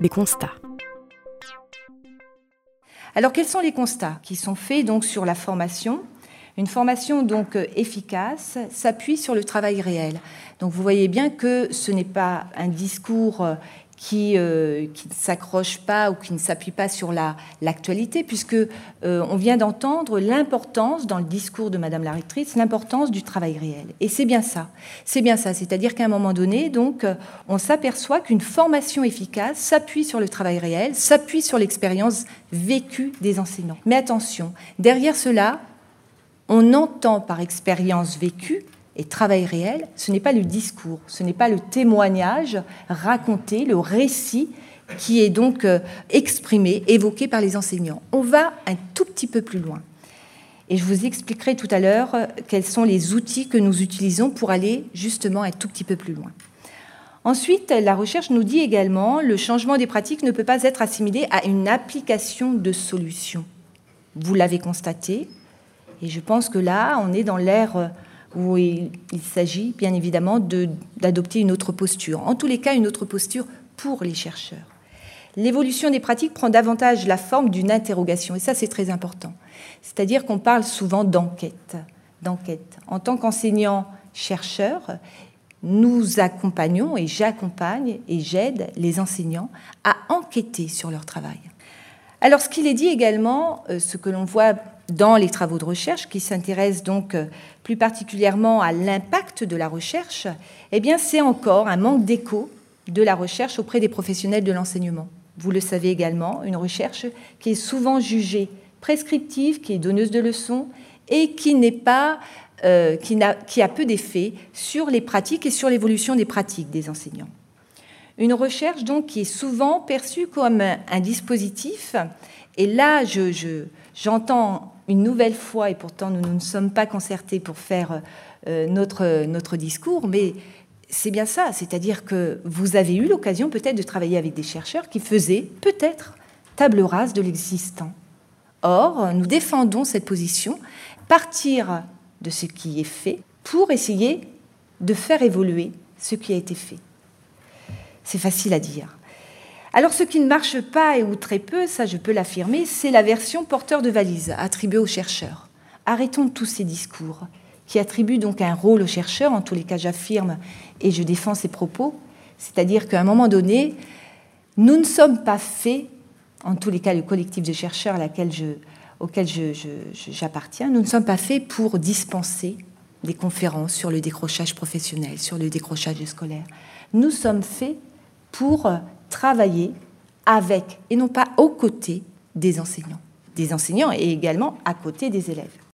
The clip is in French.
des constats. Alors quels sont les constats qui sont faits donc sur la formation? Une formation donc efficace s'appuie sur le travail réel. Donc vous voyez bien que ce n'est pas un discours qui, euh, qui ne s'accroche pas ou qui ne s'appuie pas sur l'actualité, puisque euh, on vient d'entendre l'importance dans le discours de Madame la rectrice, l'importance du travail réel. Et c'est bien ça. C'est bien ça. C'est-à-dire qu'à un moment donné, donc, euh, on s'aperçoit qu'une formation efficace s'appuie sur le travail réel, s'appuie sur l'expérience vécue des enseignants. Mais attention, derrière cela, on entend par expérience vécue et travail réel, ce n'est pas le discours, ce n'est pas le témoignage raconté, le récit qui est donc euh, exprimé, évoqué par les enseignants. On va un tout petit peu plus loin. Et je vous expliquerai tout à l'heure euh, quels sont les outils que nous utilisons pour aller justement un tout petit peu plus loin. Ensuite, la recherche nous dit également le changement des pratiques ne peut pas être assimilé à une application de solutions. Vous l'avez constaté, et je pense que là, on est dans l'ère euh, où il, s'agit bien évidemment d'adopter une autre posture. En tous les cas, une autre posture pour les chercheurs. L'évolution des pratiques prend davantage la forme d'une interrogation, et ça c'est très important. C'est-à-dire qu'on parle souvent d'enquête. En tant qu'enseignant-chercheur, nous accompagnons et j'accompagne et j'aide les enseignants à enquêter sur leur travail. Alors ce qu'il est dit également, euh, ce que l'on voit dans les travaux de recherche, qui s'intéressent donc euh, plus particulièrement à l'impact de la recherche, eh c'est encore un manque d'écho de la recherche auprès des professionnels de l'enseignement. Vous le savez également, une recherche qui est souvent jugée prescriptive, qui est donneuse de leçons et qui n'est pas euh, qui a peu d'effet sur les pratiques et sur l'évolution des pratiques des enseignants. Une recherche donc qui est souvent perçue comme un, dispositif, et là je, j'entends une nouvelle fois, et pourtant nous, ne sommes pas concertés pour faire euh, notre discours, mais c'est bien ça, c'est-à-dire que vous avez eu l'occasion peut-être de travailler avec des chercheurs qui faisaient peut-être table rase de l'existant. Or, nous défendons cette position, partir de ce qui est fait pour essayer de faire évoluer ce qui a été fait. C'est facile à dire. Alors ce qui ne marche pas, et ou très peu, ça je peux l'affirmer, c'est la version porteur de valise attribuée aux chercheurs. Arrêtons tous ces discours qui attribuent donc un rôle aux chercheurs, en tous les cas j'affirme et je défends ces propos, c'est-à-dire qu'à un moment donné, nous ne sommes pas faits, en tous les cas le collectif de chercheurs auquel j'appartiens, nous ne sommes pas faits pour dispenser des conférences sur le décrochage professionnel, sur le décrochage scolaire. Nous sommes faits pour travailler avec et non pas aux côtés des enseignants, des enseignants et également à côté des élèves.